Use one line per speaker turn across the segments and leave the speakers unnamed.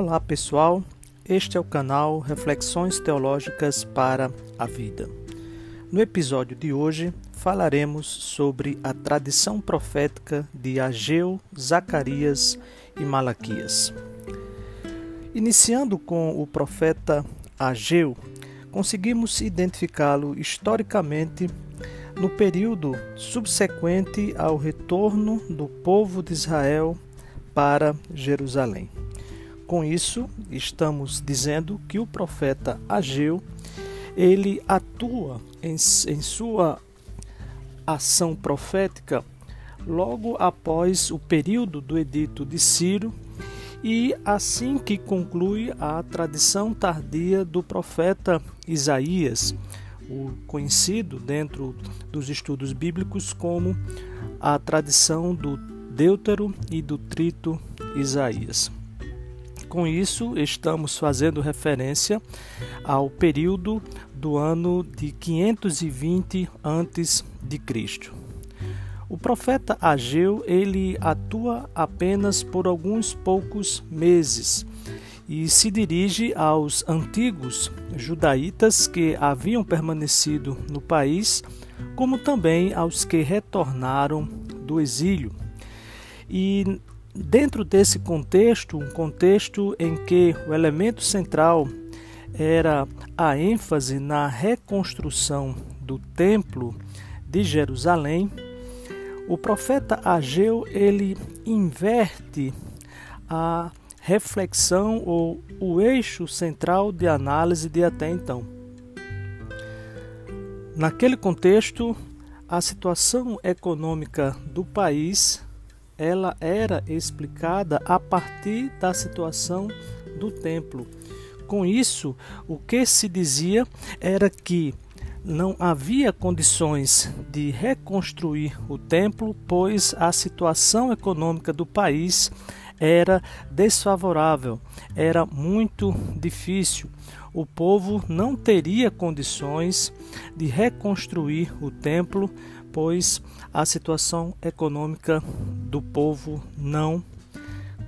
Olá pessoal, este é o canal Reflexões Teológicas para a Vida. No episódio de hoje falaremos sobre a tradição profética de Ageu, Zacarias e Malaquias. Iniciando com o profeta Ageu, conseguimos identificá-lo historicamente no período subsequente ao retorno do povo de Israel para Jerusalém. Com isso, estamos dizendo que o profeta Ageu, ele atua em, em sua ação profética logo após o período do edito de Ciro e assim que conclui a tradição tardia do profeta Isaías, o conhecido dentro dos estudos bíblicos como a tradição do Deutero e do Trito Isaías. Com isso, estamos fazendo referência ao período do ano de 520 antes de Cristo. O profeta Ageu, ele atua apenas por alguns poucos meses e se dirige aos antigos judaítas que haviam permanecido no país, como também aos que retornaram do exílio. E Dentro desse contexto, um contexto em que o elemento central era a ênfase na reconstrução do templo de Jerusalém, o profeta Ageu ele inverte a reflexão ou o eixo central de análise de até então. Naquele contexto, a situação econômica do país ela era explicada a partir da situação do templo. Com isso, o que se dizia era que não havia condições de reconstruir o templo, pois a situação econômica do país era desfavorável, era muito difícil. O povo não teria condições de reconstruir o templo, pois a situação econômica do povo não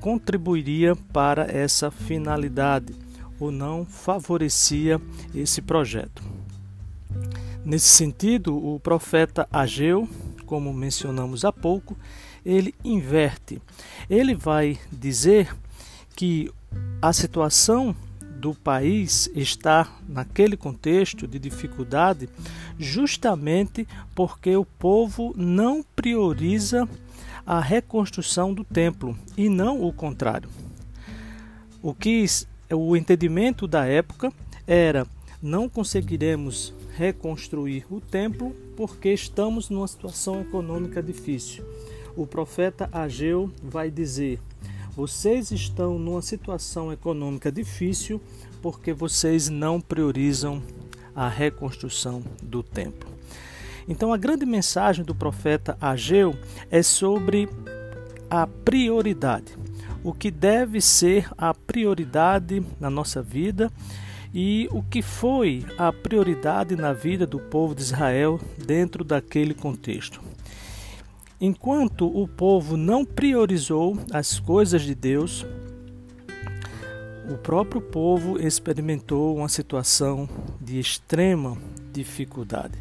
contribuiria para essa finalidade ou não favorecia esse projeto. Nesse sentido, o profeta Ageu, como mencionamos há pouco, ele inverte. Ele vai dizer que a situação do país está naquele contexto de dificuldade justamente porque o povo não prioriza a reconstrução do templo e não o contrário. O que o entendimento da época era não conseguiremos reconstruir o templo porque estamos numa situação econômica difícil. O profeta Ageu vai dizer: vocês estão numa situação econômica difícil porque vocês não priorizam a reconstrução do templo. Então, a grande mensagem do profeta Ageu é sobre a prioridade. O que deve ser a prioridade na nossa vida e o que foi a prioridade na vida do povo de Israel dentro daquele contexto. Enquanto o povo não priorizou as coisas de Deus, o próprio povo experimentou uma situação de extrema dificuldade.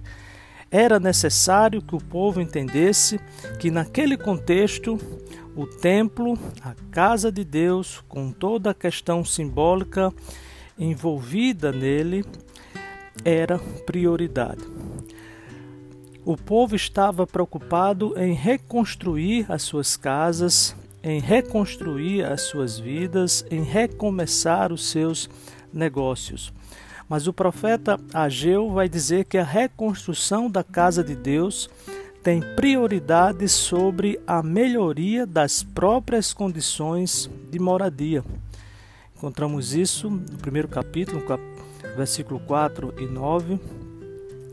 Era necessário que o povo entendesse que, naquele contexto, o templo, a casa de Deus, com toda a questão simbólica envolvida nele, era prioridade. O povo estava preocupado em reconstruir as suas casas, em reconstruir as suas vidas, em recomeçar os seus negócios. Mas o profeta Ageu vai dizer que a reconstrução da casa de Deus tem prioridade sobre a melhoria das próprias condições de moradia. Encontramos isso no primeiro capítulo, versículo 4 e 9.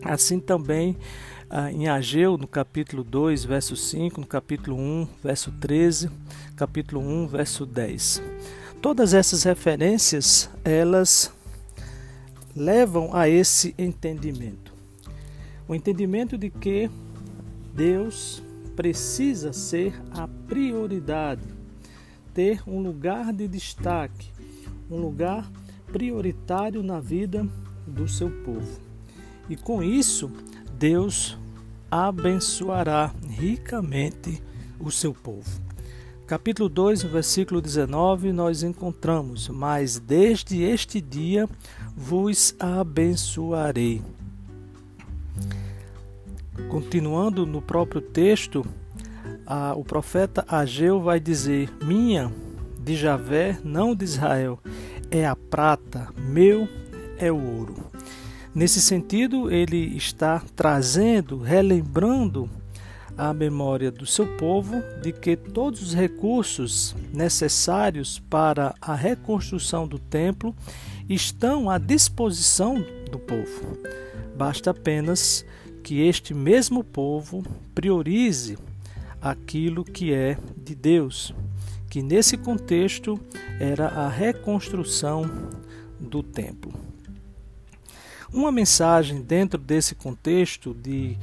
Assim também em Ageu, no capítulo 2, verso 5, no capítulo 1, verso 13, capítulo 1, verso 10. Todas essas referências, elas levam a esse entendimento. O entendimento de que Deus precisa ser a prioridade, ter um lugar de destaque, um lugar prioritário na vida do seu povo. E com isso, Deus abençoará ricamente o seu povo. Capítulo 2, versículo 19, nós encontramos: Mas desde este dia vos abençoarei. Continuando no próprio texto, a, o profeta Ageu vai dizer: Minha de Javé, não de Israel, é a prata, meu é o ouro. Nesse sentido, ele está trazendo, relembrando à memória do seu povo de que todos os recursos necessários para a reconstrução do templo estão à disposição do povo. Basta apenas que este mesmo povo priorize aquilo que é de Deus, que nesse contexto era a reconstrução do templo. Uma mensagem dentro desse contexto de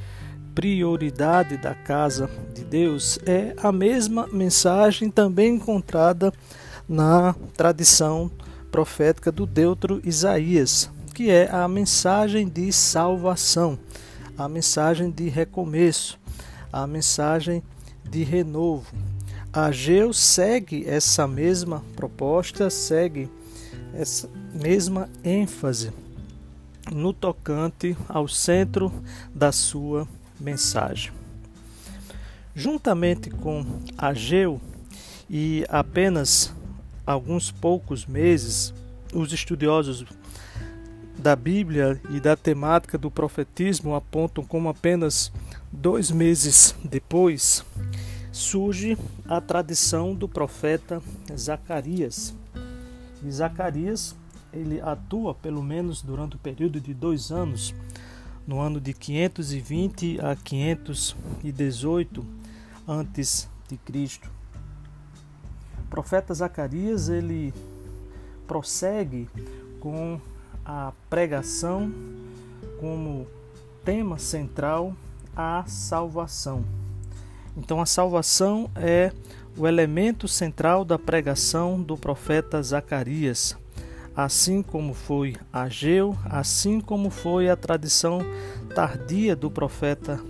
prioridade da casa de Deus é a mesma mensagem também encontrada na tradição profética do Deutro Isaías, que é a mensagem de salvação, a mensagem de recomeço, a mensagem de renovo. Ageu segue essa mesma proposta, segue essa mesma ênfase no tocante ao centro da sua mensagem. Juntamente com Ageu e apenas alguns poucos meses, os estudiosos da Bíblia e da temática do profetismo apontam como apenas dois meses depois surge a tradição do profeta Zacarias. E Zacarias ele atua pelo menos durante o período de dois anos no ano de 520 a 518 antes de Cristo. O profeta Zacarias ele prossegue com a pregação como tema central a salvação. Então a salvação é o elemento central da pregação do profeta Zacarias assim como foi Ageu, assim como foi a tradição tardia do profeta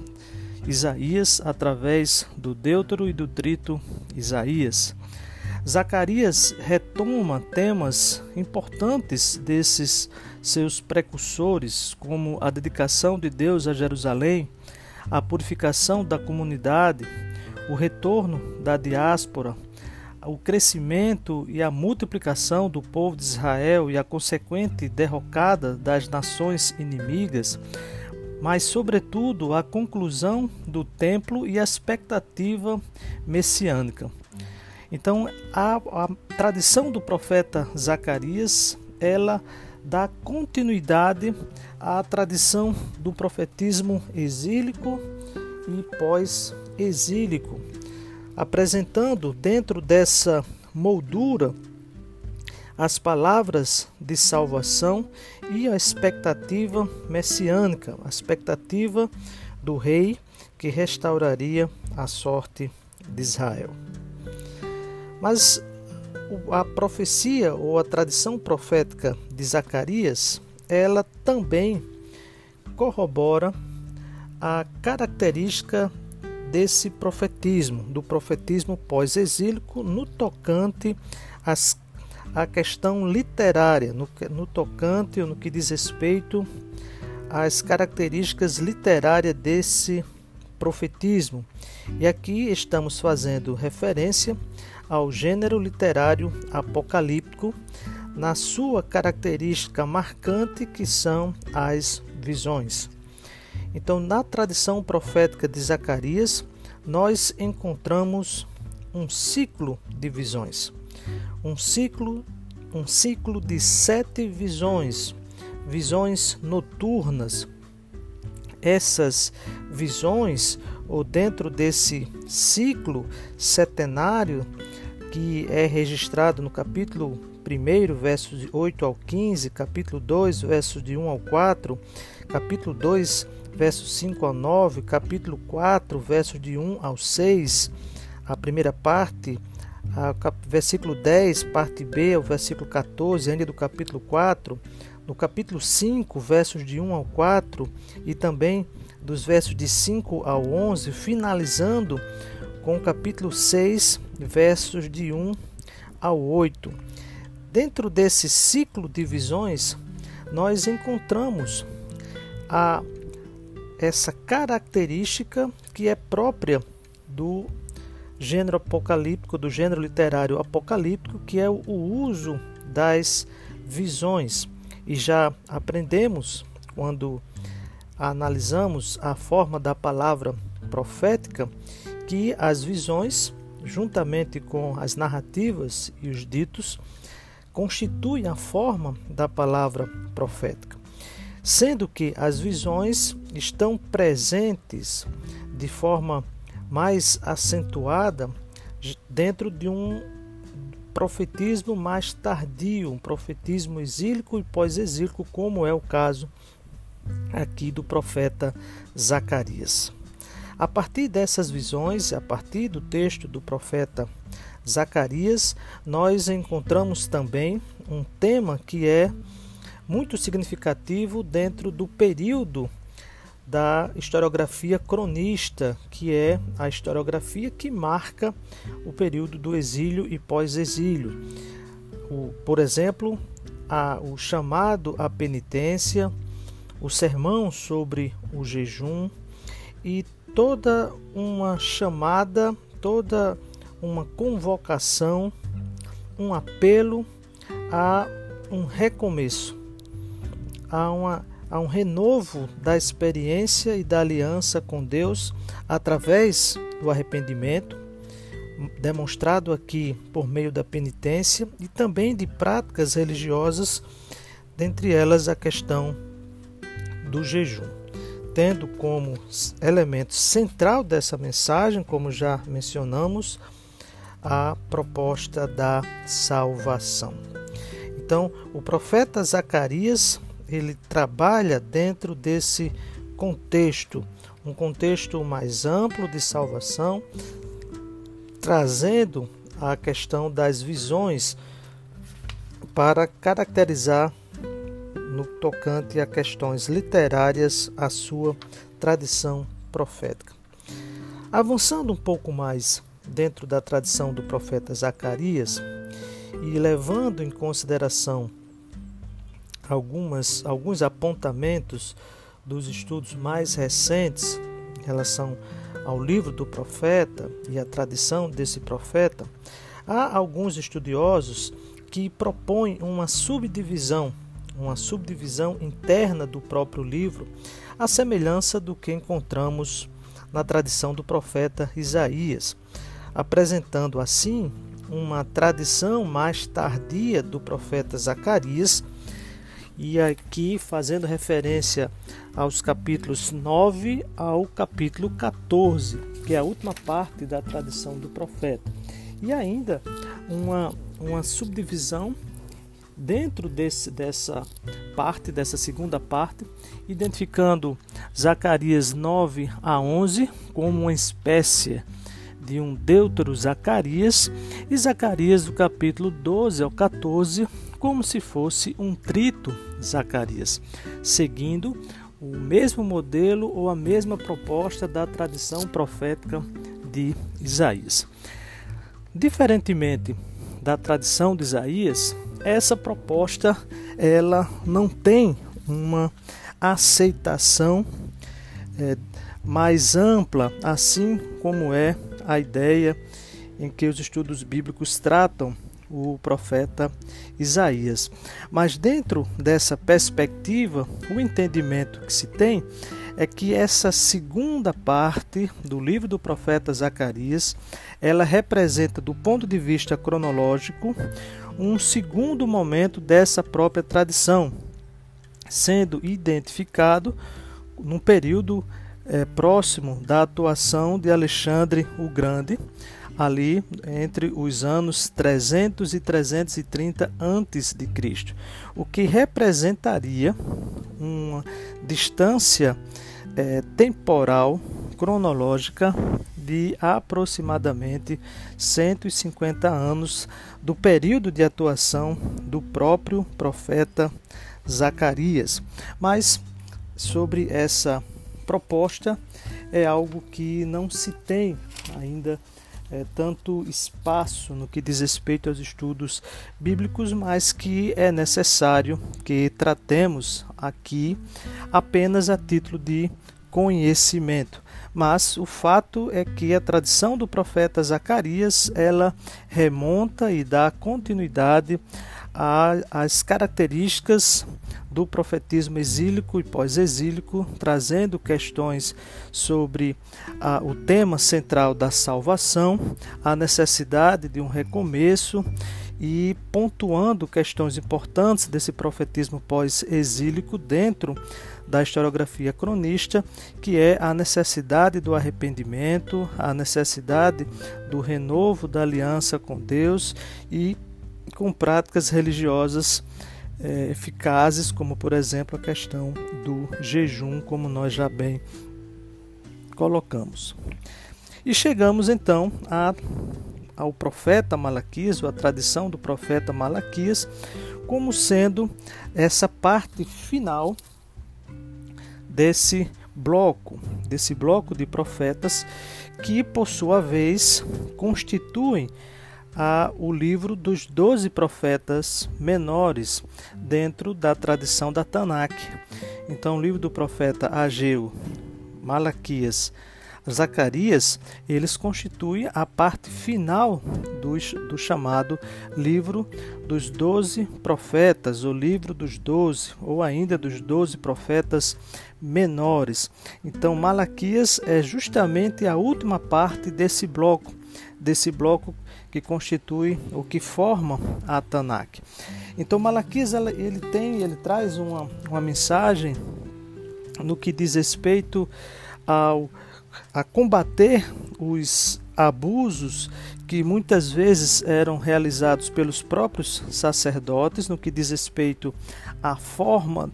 Isaías através do Deutero e do Trito Isaías. Zacarias retoma temas importantes desses seus precursores, como a dedicação de Deus a Jerusalém, a purificação da comunidade, o retorno da diáspora, o crescimento e a multiplicação do povo de Israel e a consequente derrocada das nações inimigas, mas, sobretudo, a conclusão do templo e a expectativa messiânica. Então, a, a tradição do profeta Zacarias, ela dá continuidade à tradição do profetismo exílico e pós-exílico apresentando dentro dessa moldura as palavras de salvação e a expectativa messiânica, a expectativa do rei que restauraria a sorte de Israel. Mas a profecia ou a tradição profética de Zacarias, ela também corrobora a característica desse profetismo, do profetismo pós-exílico, no tocante às, à questão literária, no, no tocante ou no que diz respeito às características literárias desse profetismo. E aqui estamos fazendo referência ao gênero literário apocalíptico, na sua característica marcante que são as visões. Então, na tradição profética de Zacarias, nós encontramos um ciclo de visões, um ciclo, um ciclo de sete visões, visões noturnas. Essas visões, ou dentro desse ciclo setenário que é registrado no capítulo 1, versos de 8 ao 15, capítulo 2, versos de 1 ao 4, capítulo 2, versos 5 ao 9, capítulo 4, versos de 1 ao 6, a primeira parte, versículo 10, parte B, o versículo 14, ainda do capítulo 4, no capítulo 5, versos de 1 ao 4 e também dos versos de 5 ao 11, finalizando com o capítulo 6, versos de 1 ao 8. Dentro desse ciclo de visões, nós encontramos a essa característica que é própria do gênero apocalíptico, do gênero literário apocalíptico, que é o uso das visões. E já aprendemos quando analisamos a forma da palavra profética que as visões, juntamente com as narrativas e os ditos, constituem a forma da palavra profética, sendo que as visões estão presentes de forma mais acentuada dentro de um profetismo mais tardio, um profetismo exílico e pós-exílico, como é o caso aqui do profeta Zacarias. A partir dessas visões, a partir do texto do profeta Zacarias, nós encontramos também um tema que é muito significativo dentro do período da historiografia cronista, que é a historiografia que marca o período do exílio e pós-exílio. Por exemplo, a, o chamado à penitência, o sermão sobre o jejum e toda uma chamada, toda uma convocação, um apelo a um recomeço, a uma a um renovo da experiência e da aliança com Deus através do arrependimento, demonstrado aqui por meio da penitência e também de práticas religiosas, dentre elas a questão do jejum, tendo como elemento central dessa mensagem, como já mencionamos, a proposta da salvação. Então, o profeta Zacarias ele trabalha dentro desse contexto, um contexto mais amplo de salvação, trazendo a questão das visões para caracterizar no tocante a questões literárias a sua tradição profética. Avançando um pouco mais dentro da tradição do profeta Zacarias e levando em consideração algumas, alguns apontamentos dos estudos mais recentes em relação ao livro do profeta e a tradição desse profeta, há alguns estudiosos que propõem uma subdivisão, uma subdivisão interna do próprio livro, à semelhança do que encontramos na tradição do profeta Isaías, apresentando assim uma tradição mais tardia do profeta Zacarias e aqui fazendo referência aos capítulos 9 ao capítulo 14, que é a última parte da tradição do profeta. E ainda uma, uma subdivisão dentro desse, dessa parte, dessa segunda parte, identificando Zacarias 9 a 11 como uma espécie um Deutero Zacarias e Zacarias do capítulo 12 ao 14 como se fosse um trito Zacarias, seguindo o mesmo modelo ou a mesma proposta da tradição profética de Isaías. Diferentemente da tradição de Isaías, essa proposta ela não tem uma aceitação é, mais ampla, assim como é a ideia em que os estudos bíblicos tratam o profeta Isaías. Mas dentro dessa perspectiva, o entendimento que se tem é que essa segunda parte do livro do profeta Zacarias, ela representa do ponto de vista cronológico um segundo momento dessa própria tradição, sendo identificado num período é, próximo da atuação de Alexandre o Grande, ali entre os anos 300 e 330 antes de Cristo, o que representaria uma distância é, temporal cronológica de aproximadamente 150 anos do período de atuação do próprio profeta Zacarias. Mas sobre essa proposta é algo que não se tem ainda é, tanto espaço no que diz respeito aos estudos bíblicos, mas que é necessário que tratemos aqui apenas a título de conhecimento. Mas o fato é que a tradição do profeta Zacarias ela remonta e dá continuidade às características do profetismo exílico e pós-exílico, trazendo questões sobre o tema central da salvação, a necessidade de um recomeço e pontuando questões importantes desse profetismo pós-exílico dentro da historiografia cronista, que é a necessidade do arrependimento, a necessidade do renovo da aliança com Deus e com práticas religiosas é, eficazes, como por exemplo a questão do jejum, como nós já bem colocamos. E chegamos então a, ao profeta Malaquias, ou a tradição do profeta Malaquias, como sendo essa parte final desse bloco, desse bloco de profetas que, por sua vez, constituem a o livro dos doze profetas menores dentro da tradição da Tanakh. Então, o livro do profeta Ageu, Malaquias, Zacarias, eles constituem a parte final do, do chamado livro dos doze profetas, o livro dos doze, ou ainda dos doze profetas menores. Então, Malaquias é justamente a última parte desse bloco, desse bloco que constitui o que forma a Tanakh. Então Malaquias ele tem, ele traz uma, uma mensagem no que diz respeito ao a combater os abusos que muitas vezes eram realizados pelos próprios sacerdotes no que diz respeito à forma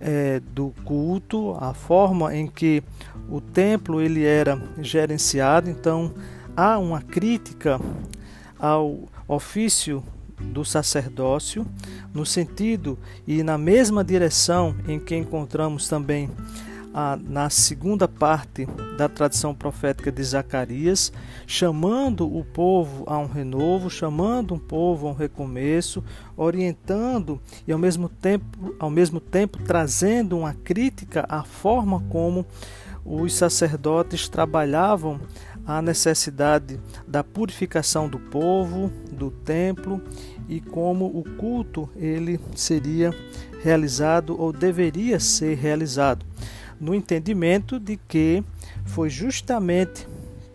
é, do culto, a forma em que o templo ele era gerenciado. Então há uma crítica ao ofício do sacerdócio, no sentido e na mesma direção em que encontramos também a, na segunda parte da tradição profética de Zacarias, chamando o povo a um renovo, chamando o povo a um recomeço, orientando e ao mesmo tempo, ao mesmo tempo trazendo uma crítica à forma como os sacerdotes trabalhavam a necessidade da purificação do povo, do templo e como o culto ele seria realizado ou deveria ser realizado, no entendimento de que foi justamente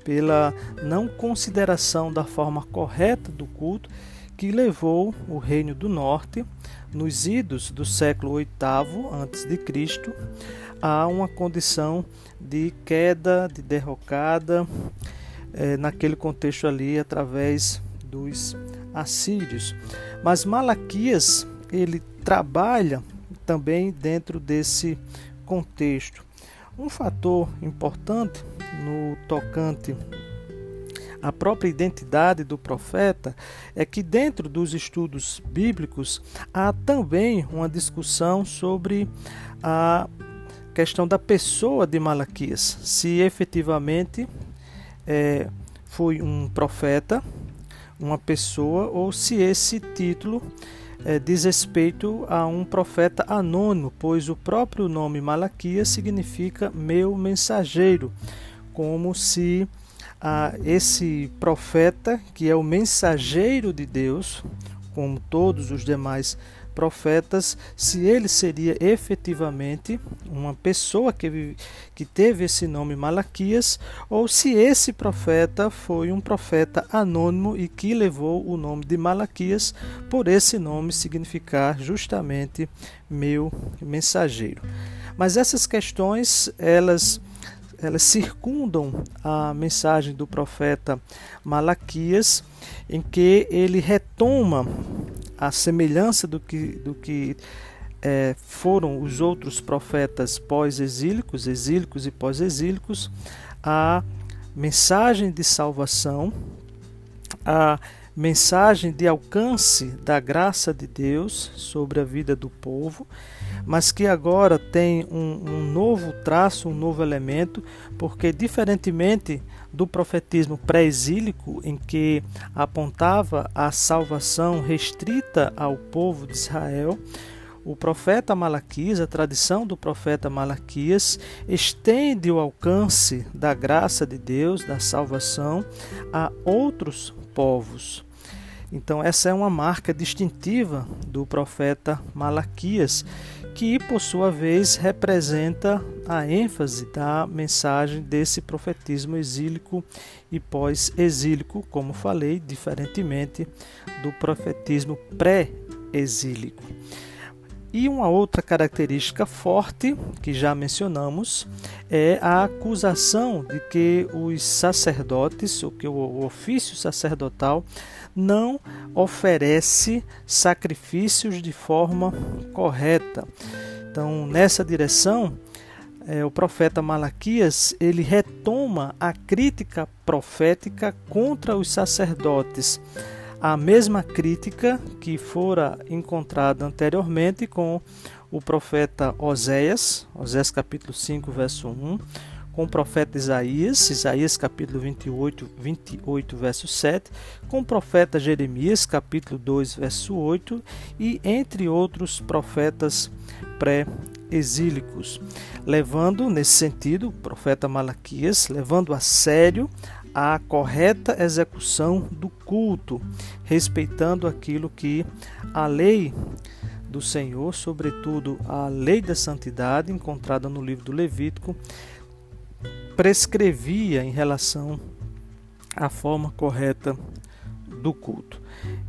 pela não consideração da forma correta do culto que levou o reino do norte nos idos do século VIII a.C. a uma condição de queda, de derrocada, é, naquele contexto ali, através dos assírios. Mas Malaquias, ele trabalha também dentro desse contexto. Um fator importante no tocante à própria identidade do profeta é que dentro dos estudos bíblicos há também uma discussão sobre a questão da pessoa de Malaquias, se efetivamente é, foi um profeta, uma pessoa, ou se esse título é, diz respeito a um profeta anônimo, pois o próprio nome Malaquias significa meu mensageiro, como se ah, esse profeta, que é o mensageiro de Deus, como todos os demais profetas, se ele seria efetivamente uma pessoa que, que teve esse nome Malaquias, ou se esse profeta foi um profeta anônimo e que levou o nome de Malaquias, por esse nome significar justamente meu mensageiro. Mas essas questões, elas elas circundam a mensagem do profeta Malaquias, em que ele retoma a semelhança do que, do que é, foram os outros profetas pós-exílicos, exílicos e pós-exílicos, a mensagem de salvação, a mensagem de alcance da graça de Deus sobre a vida do povo, mas que agora tem um, um novo traço, um novo elemento, porque diferentemente do profetismo pré-exílico, em que apontava a salvação restrita ao povo de Israel, o profeta Malaquias, a tradição do profeta Malaquias, estende o alcance da graça de Deus, da salvação, a outros povos. Então, essa é uma marca distintiva do profeta Malaquias, que, por sua vez, representa a ênfase da mensagem desse profetismo exílico e pós-exílico, como falei, diferentemente do profetismo pré-exílico. E uma outra característica forte que já mencionamos é a acusação de que os sacerdotes, ou que o ofício sacerdotal não oferece sacrifícios de forma correta. Então, nessa direção, é, o profeta Malaquias ele retoma a crítica profética contra os sacerdotes a mesma crítica que fora encontrada anteriormente com o profeta Oséias, Oséias capítulo 5, verso 1, com o profeta Isaías, Isaías capítulo 28, 28, verso 7, com o profeta Jeremias, capítulo 2, verso 8, e entre outros profetas pré-exílicos, levando nesse sentido, o profeta Malaquias, levando a sério a correta execução do culto, respeitando aquilo que a lei do Senhor, sobretudo a lei da santidade encontrada no livro do Levítico, prescrevia em relação à forma correta do culto.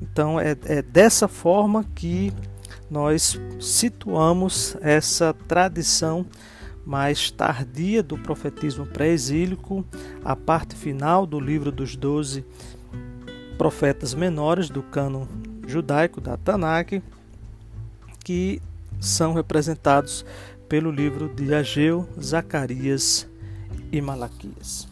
Então é, é dessa forma que nós situamos essa tradição mais tardia do profetismo pré-exílico, a parte final do livro dos doze profetas menores do cano judaico da Tanakh, que são representados pelo livro de Ageu, Zacarias e Malaquias.